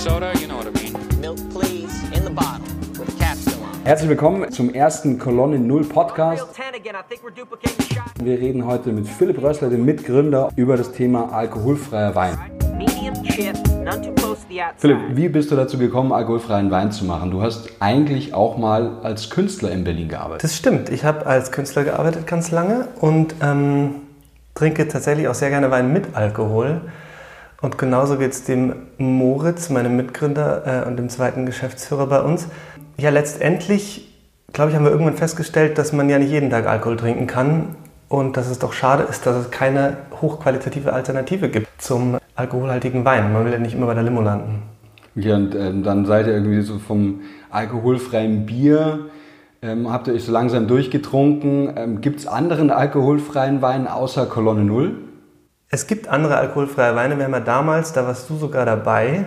soda, you know what I mean. Milk, please, in the bottle, with a cap still on. Herzlich willkommen zum ersten Kolonne Null Podcast. Real 10 again, I think we're duplicating the shot. Wir reden heute mit Philipp Rössler, dem Mitgründer, über das Thema alkoholfreier Wein. Medium chip, none too close to the outside. Philipp, wie bist du dazu gekommen, alkoholfreien Wein zu machen? Du hast eigentlich auch mal als Künstler in Berlin gearbeitet. Das stimmt. Ich habe als Künstler gearbeitet ganz lange und ähm, trinke tatsächlich auch sehr gerne Wein mit Alkohol. Und genauso geht es dem Moritz, meinem Mitgründer äh, und dem zweiten Geschäftsführer bei uns. Ja, letztendlich, glaube ich, haben wir irgendwann festgestellt, dass man ja nicht jeden Tag Alkohol trinken kann und dass es doch schade ist, dass es keine hochqualitative Alternative gibt zum alkoholhaltigen Wein. Man will ja nicht immer bei der Limo landen. Ja, und ähm, dann seid ihr irgendwie so vom alkoholfreien Bier, ähm, habt ihr euch so langsam durchgetrunken. Ähm, Gibt es anderen alkoholfreien Wein außer Kolonne Null? Es gibt andere alkoholfreie Weine. Wir haben ja damals, da warst du sogar dabei,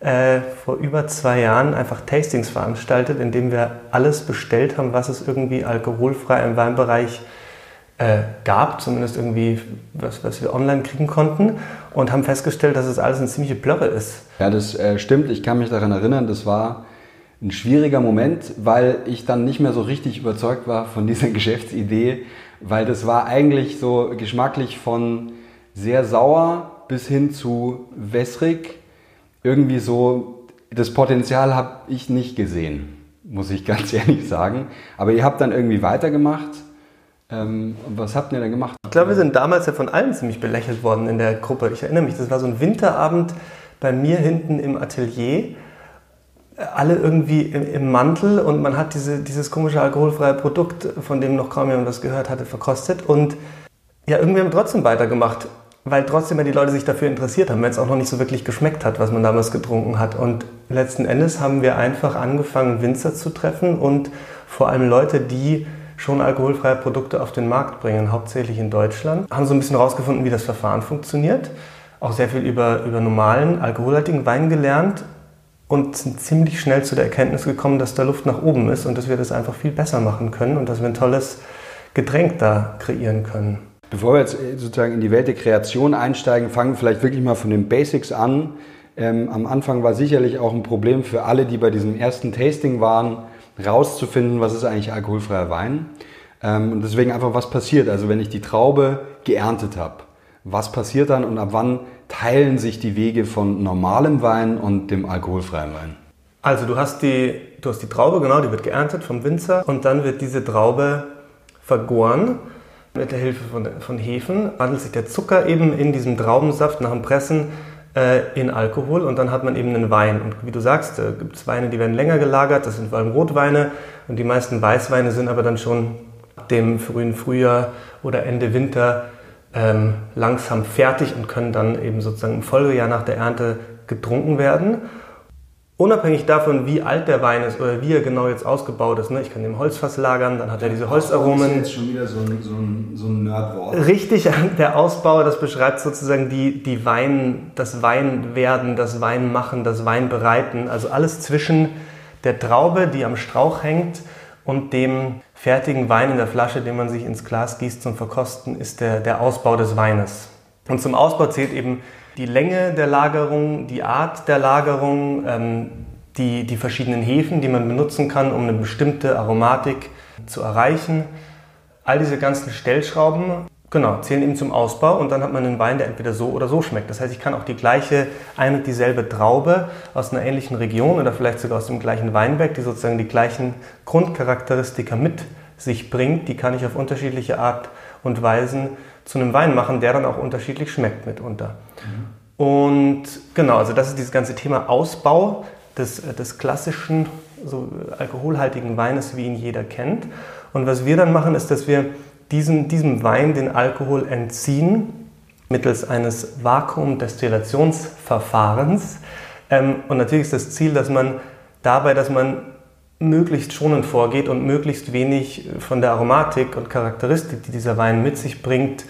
äh, vor über zwei Jahren einfach Tastings veranstaltet, indem wir alles bestellt haben, was es irgendwie alkoholfrei im Weinbereich äh, gab, zumindest irgendwie, was, was wir online kriegen konnten, und haben festgestellt, dass es alles eine ziemliche Plörre ist. Ja, das äh, stimmt. Ich kann mich daran erinnern, das war ein schwieriger Moment, weil ich dann nicht mehr so richtig überzeugt war von dieser Geschäftsidee, weil das war eigentlich so geschmacklich von sehr sauer bis hin zu wässrig. Irgendwie so, das Potenzial habe ich nicht gesehen, muss ich ganz ehrlich sagen. Aber ihr habt dann irgendwie weitergemacht. Ähm, was habt ihr denn gemacht? Ich glaube, wir sind damals ja von allen ziemlich belächelt worden in der Gruppe. Ich erinnere mich, das war so ein Winterabend bei mir hinten im Atelier. Alle irgendwie im, Mantel und man hat diese, dieses komische alkoholfreie Produkt, von dem noch kaum jemand was gehört hatte, verkostet. Und ja, irgendwie haben wir trotzdem weitergemacht, weil trotzdem die Leute sich dafür interessiert haben, wenn es auch noch nicht so wirklich geschmeckt hat, was man damals getrunken hat. Und letzten Endes haben wir einfach angefangen, Winzer zu treffen und vor allem Leute, die schon alkoholfreie Produkte auf den Markt bringen, hauptsächlich in Deutschland. Haben so ein bisschen rausgefunden, wie das Verfahren funktioniert. Auch sehr viel über, über normalen, alkoholhaltigen Wein gelernt und sind ziemlich schnell zu der Erkenntnis gekommen, dass da Luft nach oben ist und dass wir das einfach viel besser machen können und dass wir ein tolles Getränk da kreieren können. Bevor wir jetzt äh, sozusagen in die Welt der Kreation einsteigen, fangen wir vielleicht wirklich mal von den Basics an. Ähm, am Anfang war sicherlich auch ein Problem für alle, die bei diesem ersten Tasting waren, rauszufinden, was ist eigentlich alkoholfreier Wein. Ähm, und deswegen einfach, was passiert. Also wenn ich die Traube geerntet habe, was passiert dann und ab wann teilen sich die Wege von normalem Wein und dem alkoholfreien Wein? Also du hast die, du hast die Traube, genau, die wird geerntet vom Winzer und dann wird diese Traube vergoren mit der Hilfe von, von Hefen. Wandelt sich der Zucker eben in diesem Traubensaft nach dem Pressen äh, in Alkohol und dann hat man eben einen Wein. Und wie du sagst, äh, gibt es Weine, die werden länger gelagert, das sind vor allem Rotweine und die meisten Weißweine sind aber dann schon ab dem frühen Frühjahr oder Ende Winter ähm, langsam fertig und können dann eben sozusagen im Folgejahr nach der Ernte getrunken werden. Unabhängig davon, wie alt der Wein ist oder wie er genau jetzt ausgebaut ist. Ne? Ich kann den im Holzfass lagern, dann hat er diese Holzaromen. schon wieder so ein, so ein, so ein Nerdwort. Richtig, der Ausbau, das beschreibt sozusagen die, die Wein, das Weinwerden, das Weinmachen, das Weinbereiten. Also alles zwischen der Traube, die am Strauch hängt, und dem fertigen Wein in der Flasche, den man sich ins Glas gießt zum Verkosten, ist der, der Ausbau des Weines. Und zum Ausbau zählt eben die Länge der Lagerung, die Art der Lagerung, ähm, die, die verschiedenen Hefen, die man benutzen kann, um eine bestimmte Aromatik zu erreichen. All diese ganzen Stellschrauben genau, zählen eben zum Ausbau und dann hat man einen Wein, der entweder so oder so schmeckt. Das heißt, ich kann auch die gleiche, ein und dieselbe Traube aus einer ähnlichen Region oder vielleicht sogar aus dem gleichen Weinberg, die sozusagen die gleichen Grundcharakteristika mit sich bringt, die kann ich auf unterschiedliche Art und Weisen zu einem Wein machen, der dann auch unterschiedlich schmeckt mitunter. Mhm. Und genau, also das ist dieses ganze Thema Ausbau des, des klassischen, so alkoholhaltigen Weines, wie ihn jeder kennt. Und was wir dann machen, ist, dass wir diesen, diesem Wein den Alkohol entziehen mittels eines Vakuumdestillationsverfahrens. Ähm, und natürlich ist das Ziel, dass man dabei, dass man möglichst schonend vorgeht und möglichst wenig von der Aromatik und Charakteristik, die dieser Wein mit sich bringt,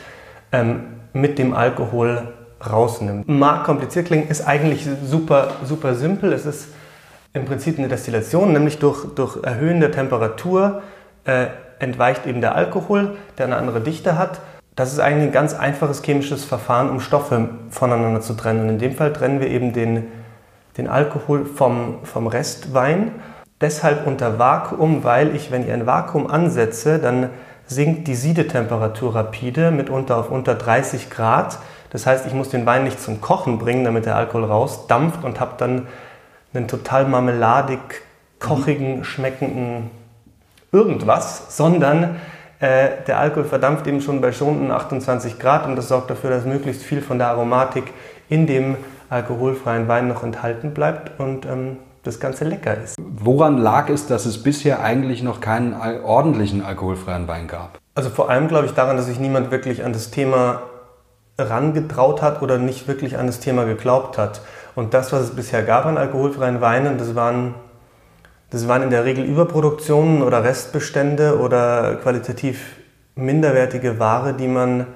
ähm, mit dem Alkohol rausnimmt. Mag kompliziert klingen, ist eigentlich super, super simpel. Es ist im Prinzip eine Destillation, nämlich durch, durch Erhöhen der Temperatur äh, entweicht eben der Alkohol, der eine andere Dichte hat. Das ist eigentlich ein ganz einfaches chemisches Verfahren, um Stoffe voneinander zu trennen. Und in dem Fall trennen wir eben den, den Alkohol vom, vom Restwein. Deshalb unter Vakuum, weil ich, wenn ich ein Vakuum ansetze, dann sinkt die Siedetemperatur rapide, mitunter auf unter 30 Grad. Das heißt, ich muss den Wein nicht zum Kochen bringen, damit der Alkohol rausdampft und habe dann einen total marmeladig, kochigen, schmeckenden irgendwas, sondern äh, der Alkohol verdampft eben schon bei Stunden 28 Grad und das sorgt dafür, dass möglichst viel von der Aromatik in dem alkoholfreien Wein noch enthalten bleibt und ähm, das Ganze lecker ist. Woran lag es, dass es bisher eigentlich noch keinen ordentlichen alkoholfreien Wein gab? Also vor allem glaube ich daran, dass sich niemand wirklich an das Thema rangetraut hat oder nicht wirklich an das Thema geglaubt hat. Und das, was es bisher gab an alkoholfreien Weinen, das waren, das waren in der Regel Überproduktionen oder Restbestände oder qualitativ minderwertige Ware, die man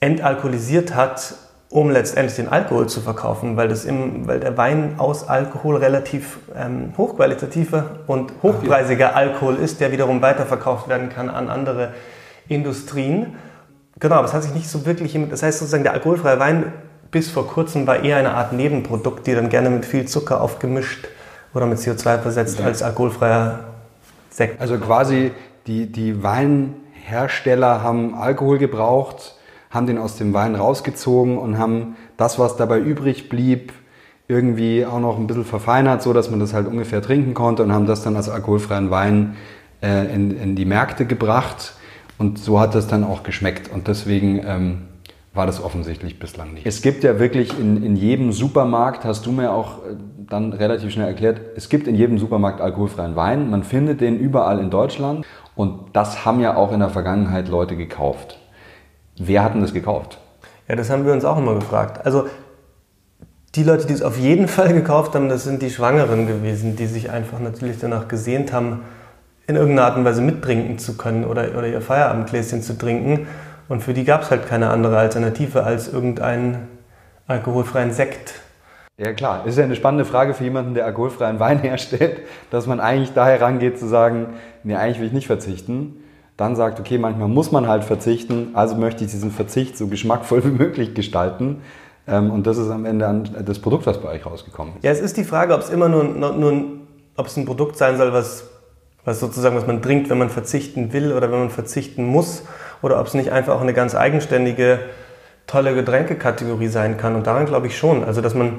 entalkoholisiert hat, um letztendlich den Alkohol zu verkaufen, weil, das im, weil der Wein aus Alkohol relativ ähm, hochqualitativer und hochpreisiger Alkohol ist, der wiederum weiterverkauft werden kann an andere Industrien. Genau, aber es hat sich nicht so wirklich, das heißt sozusagen, der alkoholfreie Wein bis vor kurzem war eher eine Art Nebenprodukt, die dann gerne mit viel Zucker aufgemischt oder mit CO2 versetzt ja. als alkoholfreier Sekt. Also quasi die, die Weinhersteller haben Alkohol gebraucht, haben den aus dem Wein rausgezogen und haben das, was dabei übrig blieb, irgendwie auch noch ein bisschen verfeinert, so dass man das halt ungefähr trinken konnte und haben das dann als alkoholfreien Wein äh, in, in die Märkte gebracht. Und so hat das dann auch geschmeckt. Und deswegen ähm, war das offensichtlich bislang nicht. Es gibt ja wirklich in, in jedem Supermarkt, hast du mir auch äh, dann relativ schnell erklärt, es gibt in jedem Supermarkt alkoholfreien Wein. Man findet den überall in Deutschland. Und das haben ja auch in der Vergangenheit Leute gekauft. Wer hat denn das gekauft? Ja, das haben wir uns auch immer gefragt. Also die Leute, die es auf jeden Fall gekauft haben, das sind die Schwangeren gewesen, die sich einfach natürlich danach gesehnt haben, in irgendeiner Art und Weise mittrinken zu können oder, oder ihr Feierabendgläschen zu trinken. Und für die gab es halt keine andere Alternative als irgendeinen alkoholfreien Sekt. Ja klar, ist ja eine spannende Frage für jemanden, der alkoholfreien Wein herstellt, dass man eigentlich da herangeht zu sagen, nee, eigentlich will ich nicht verzichten. Dann sagt, okay, manchmal muss man halt verzichten, also möchte ich diesen Verzicht so geschmackvoll wie möglich gestalten. Ähm, und das ist am Ende das Produkt, was bei euch rausgekommen ist. Ja, es ist die Frage, ob es immer nur, nur ob es ein Produkt sein soll, was was sozusagen, was man trinkt, wenn man verzichten will oder wenn man verzichten muss, oder ob es nicht einfach auch eine ganz eigenständige, tolle Getränkekategorie sein kann. Und daran glaube ich schon. Also, dass man,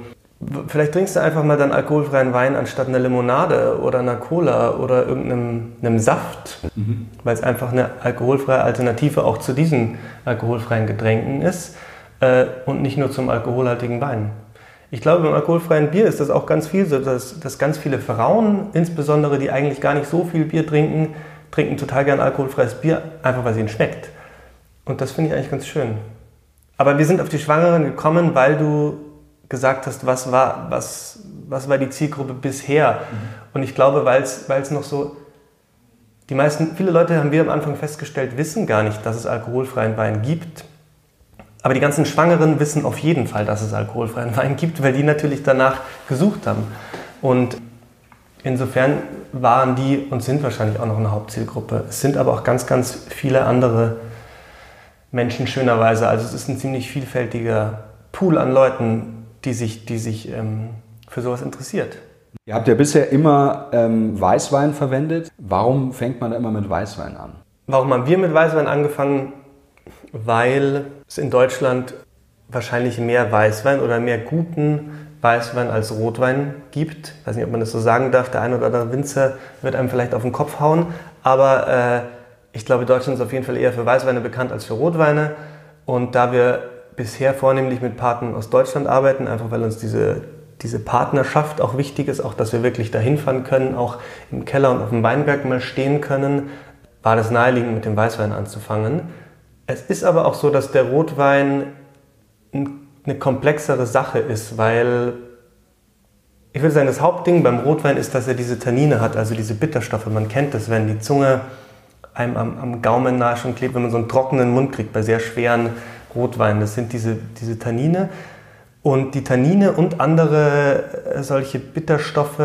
vielleicht trinkst du einfach mal dann alkoholfreien Wein anstatt einer Limonade oder einer Cola oder irgendeinem Saft, mhm. weil es einfach eine alkoholfreie Alternative auch zu diesen alkoholfreien Getränken ist äh, und nicht nur zum alkoholhaltigen Wein. Ich glaube, beim alkoholfreien Bier ist das auch ganz viel so, dass, dass ganz viele Frauen, insbesondere die eigentlich gar nicht so viel Bier trinken, trinken total gern alkoholfreies Bier, einfach weil es ihnen schmeckt. Und das finde ich eigentlich ganz schön. Aber wir sind auf die Schwangeren gekommen, weil du gesagt hast, was war, was, was war die Zielgruppe bisher? Mhm. Und ich glaube, weil es noch so, die meisten, viele Leute haben wir am Anfang festgestellt, wissen gar nicht, dass es alkoholfreien Wein gibt. Aber die ganzen Schwangeren wissen auf jeden Fall, dass es alkoholfreien Wein gibt, weil die natürlich danach gesucht haben. Und insofern waren die und sind wahrscheinlich auch noch eine Hauptzielgruppe. Es sind aber auch ganz, ganz viele andere Menschen schönerweise. Also es ist ein ziemlich vielfältiger Pool an Leuten, die sich, die sich ähm, für sowas interessiert. Ihr habt ja bisher immer ähm, Weißwein verwendet. Warum fängt man da immer mit Weißwein an? Warum haben wir mit Weißwein angefangen? weil es in Deutschland wahrscheinlich mehr Weißwein oder mehr guten Weißwein als Rotwein gibt. Ich weiß nicht, ob man das so sagen darf. Der eine oder andere Winzer wird einem vielleicht auf den Kopf hauen. Aber äh, ich glaube, Deutschland ist auf jeden Fall eher für Weißweine bekannt als für Rotweine. Und da wir bisher vornehmlich mit Partnern aus Deutschland arbeiten, einfach weil uns diese, diese Partnerschaft auch wichtig ist, auch dass wir wirklich dahin fahren können, auch im Keller und auf dem Weinberg mal stehen können, war das naheliegend, mit dem Weißwein anzufangen. Es ist aber auch so, dass der Rotwein eine komplexere Sache ist, weil ich würde sagen, das Hauptding beim Rotwein ist, dass er diese Tannine hat, also diese Bitterstoffe. Man kennt das, wenn die Zunge einem am, am Gaumen nahe schon klebt, wenn man so einen trockenen Mund kriegt bei sehr schweren Rotweinen. Das sind diese, diese Tannine. Und die Tannine und andere äh, solche Bitterstoffe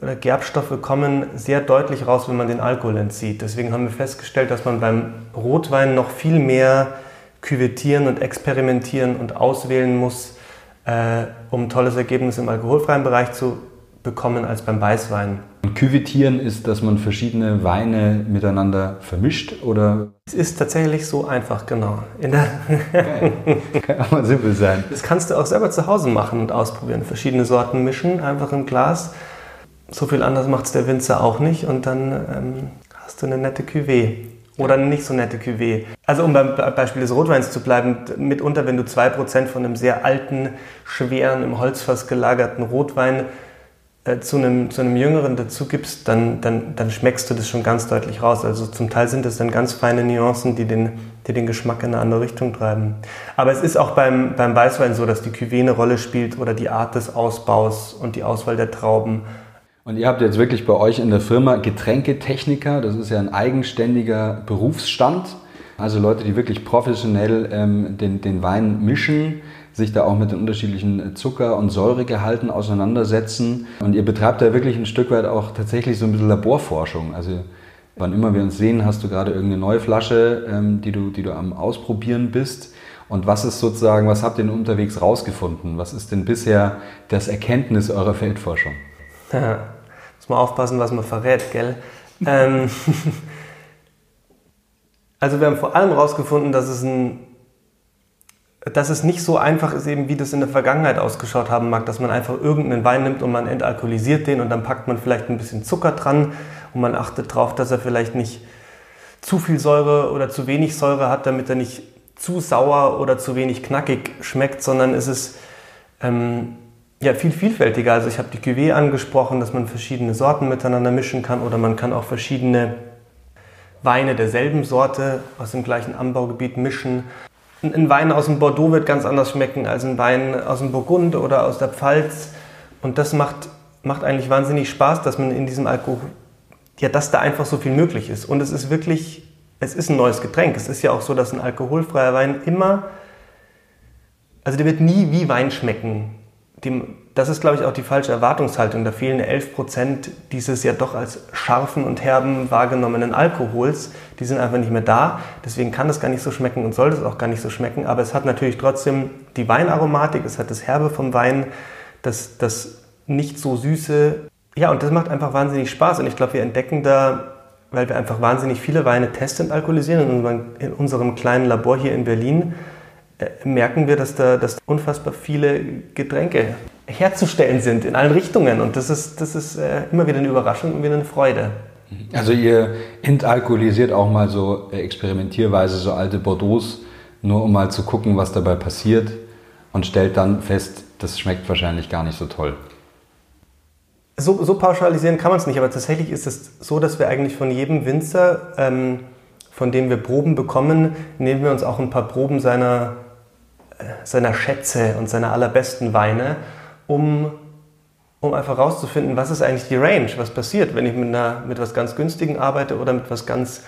oder Gerbstoffe kommen sehr deutlich raus, wenn man den Alkohol entzieht. Deswegen haben wir festgestellt, dass man beim Rotwein noch viel mehr küvettieren und experimentieren und auswählen muss, äh, um ein tolles Ergebnis im alkoholfreien Bereich zu bekommen als beim Weißwein. Und Küvetieren ist, dass man verschiedene Weine miteinander vermischt oder? Es ist tatsächlich so einfach, genau. Der Kann aber simpel sein. das kannst du auch selber zu Hause machen und ausprobieren. Verschiedene Sorten mischen, einfach im Glas. So viel anders macht es der Winzer auch nicht und dann ähm, hast du eine nette Cuvée. Oder eine nicht so nette Cuvée. Also um beim Be- Beispiel des Rotweins zu bleiben, mitunter, wenn du 2% von einem sehr alten, schweren, im Holzfass gelagerten Rotwein äh, zu, einem, zu einem jüngeren dazu gibst, dann, dann, dann schmeckst du das schon ganz deutlich raus. Also zum Teil sind das dann ganz feine Nuancen, die den, die den Geschmack in eine andere Richtung treiben. Aber es ist auch beim, beim Weißwein so, dass die Cuvée eine Rolle spielt oder die Art des Ausbaus und die Auswahl der Trauben. Und ihr habt jetzt wirklich bei euch in der Firma Getränketechniker, das ist ja ein eigenständiger Berufsstand. Also Leute, die wirklich professionell ähm, den, den Wein mischen, sich da auch mit den unterschiedlichen Zucker- und Säuregehalten auseinandersetzen. Und ihr betreibt da wirklich ein Stück weit auch tatsächlich so ein bisschen Laborforschung. Also wann immer wir uns sehen, hast du gerade irgendeine neue Flasche, ähm, die, du, die du am Ausprobieren bist. Und was ist sozusagen, was habt ihr denn unterwegs rausgefunden? Was ist denn bisher das Erkenntnis eurer Feldforschung? Ja, muss man aufpassen, was man verrät, gell? ähm, also wir haben vor allem herausgefunden, dass es, ein, dass es nicht so einfach ist, eben wie das in der Vergangenheit ausgeschaut haben mag, dass man einfach irgendeinen Wein nimmt und man entalkoholisiert den und dann packt man vielleicht ein bisschen Zucker dran und man achtet darauf, dass er vielleicht nicht zu viel Säure oder zu wenig Säure hat, damit er nicht zu sauer oder zu wenig knackig schmeckt, sondern es ist ähm, ja, viel vielfältiger. Also ich habe die Cuvée angesprochen, dass man verschiedene Sorten miteinander mischen kann oder man kann auch verschiedene Weine derselben Sorte aus dem gleichen Anbaugebiet mischen. Ein ein Wein aus dem Bordeaux wird ganz anders schmecken als ein Wein aus dem Burgund oder aus der Pfalz. Und das macht, macht eigentlich wahnsinnig Spaß, dass man in diesem Alkohol, ja, dass da einfach so viel möglich ist. Und es ist wirklich, es ist ein neues Getränk. Es ist ja auch so, dass ein alkoholfreier Wein immer, also der wird nie wie Wein schmecken. Dem, das ist, glaube ich, auch die falsche Erwartungshaltung. Da fehlen 11 Prozent dieses ja doch als scharfen und herben wahrgenommenen Alkohols. Die sind einfach nicht mehr da. Deswegen kann das gar nicht so schmecken und soll das auch gar nicht so schmecken. Aber es hat natürlich trotzdem die Weinaromatik, es hat das Herbe vom Wein, das, das nicht so süße. Ja, und das macht einfach wahnsinnig Spaß. Und ich glaube, wir entdecken da, weil wir einfach wahnsinnig viele Weine testen und alkoholisieren in unserem, in unserem kleinen Labor hier in Berlin, merken wir, dass da dass unfassbar viele Getränke herzustellen sind in allen Richtungen. Und das ist, das ist äh, immer wieder eine Überraschung und wieder eine Freude. Also ihr entalkoholisiert auch mal so äh, experimentierweise so alte Bordeaux, nur um mal zu gucken, was dabei passiert und stellt dann fest, das schmeckt wahrscheinlich gar nicht so toll. So, so pauschalisieren kann man es nicht, aber tatsächlich ist es so, dass wir eigentlich von jedem Winzer, ähm, von dem wir Proben bekommen, nehmen wir uns auch ein paar Proben seiner, äh, seiner Schätze und seiner allerbesten Weine, um, um einfach herauszufinden, was ist eigentlich die Range, was passiert, wenn ich mit, einer, mit was ganz Günstigen arbeite oder mit was ganz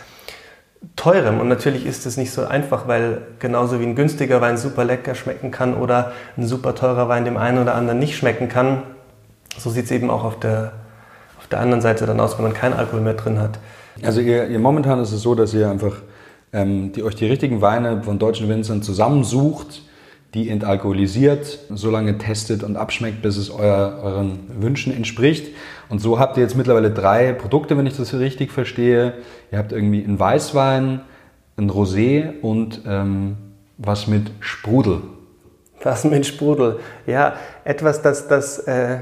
Teurem. Und natürlich ist es nicht so einfach, weil genauso wie ein günstiger Wein super lecker schmecken kann oder ein super teurer Wein dem einen oder anderen nicht schmecken kann, so sieht es eben auch auf der, auf der anderen Seite dann aus, wenn man keinen Alkohol mehr drin hat. Also ihr, ihr momentan ist es so, dass ihr einfach ähm, die, euch die richtigen Weine von deutschen Winzern zusammensucht, die entalkoholisiert, so lange testet und abschmeckt, bis es euer, euren Wünschen entspricht. Und so habt ihr jetzt mittlerweile drei Produkte, wenn ich das richtig verstehe. Ihr habt irgendwie einen Weißwein, ein Rosé und ähm, was mit Sprudel. Was mit Sprudel? Ja, etwas, das, das, äh,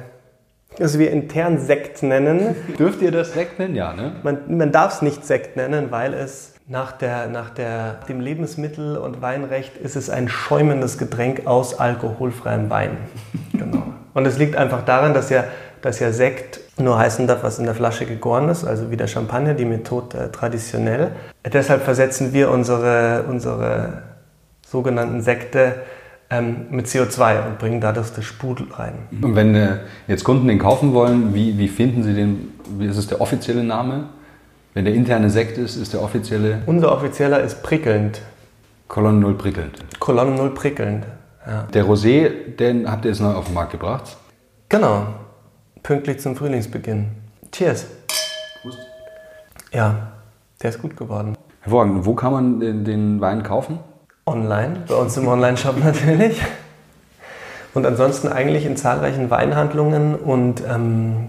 das wir intern Sekt nennen. Dürft ihr das Sekt nennen? Ja, ne? Man, man darf es nicht Sekt nennen, weil es nach, der, nach der, dem Lebensmittel- und Weinrecht ist es ein schäumendes Getränk aus alkoholfreiem Wein. Genau. Und es liegt einfach daran, dass ja, dass ja Sekt nur heißen darf, was in der Flasche gegoren ist, also wie der Champagner, die Methode äh, traditionell. Deshalb versetzen wir unsere, unsere sogenannten Sekte ähm, mit CO2 und bringen dadurch das Sprudel rein. Und wenn äh, jetzt Kunden den kaufen wollen, wie, wie finden sie den? Wie ist es der offizielle Name? Wenn der interne Sekt ist, ist der offizielle Unser offizieller ist prickelnd. Kolonne Null prickelnd. Kolonne 0 prickelnd. Ja. Der Rosé, den habt ihr jetzt neu auf den Markt gebracht. Genau. Pünktlich zum Frühlingsbeginn. Cheers. Ja, der ist gut geworden. Hervorragend. Wo kann man den, den Wein kaufen? Online, bei uns im Online-Shop natürlich. Und ansonsten eigentlich in zahlreichen Weinhandlungen und ähm,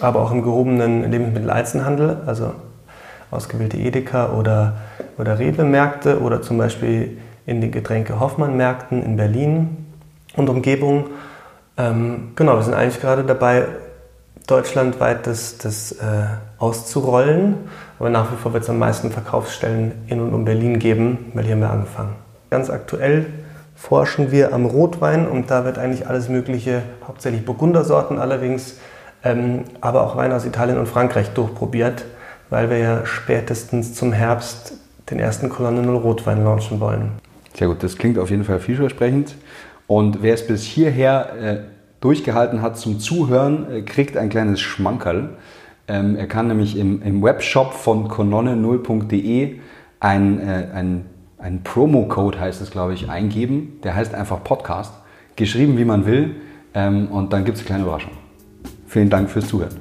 aber auch im gehobenen Lebensmitteleinzelhandel, also ausgewählte Edeka oder, oder Rewe-Märkte oder zum Beispiel in den Getränke Hoffmann-Märkten in Berlin und Umgebung. Ähm, genau, wir sind eigentlich gerade dabei, deutschlandweit das, das äh, auszurollen. Aber nach wie vor wird es am meisten Verkaufsstellen in und um Berlin geben, weil hier haben wir angefangen. Ganz aktuell forschen wir am Rotwein und da wird eigentlich alles Mögliche, hauptsächlich Burgundersorten allerdings, ähm, aber auch Wein aus Italien und Frankreich durchprobiert, weil wir ja spätestens zum Herbst den ersten Kolonne Null Rotwein launchen wollen. Sehr gut, das klingt auf jeden Fall vielversprechend. Und wer es bis hierher äh, durchgehalten hat zum Zuhören, äh, kriegt ein kleines Schmankerl. Ähm, er kann nämlich im, im Webshop von kolonne0.de ein, äh, ein, ein Promo-Code, heißt es glaube ich, eingeben. Der heißt einfach Podcast, geschrieben wie man will. Ähm, und dann gibt es eine kleine Überraschung. Vielen Dank fürs Zuhören.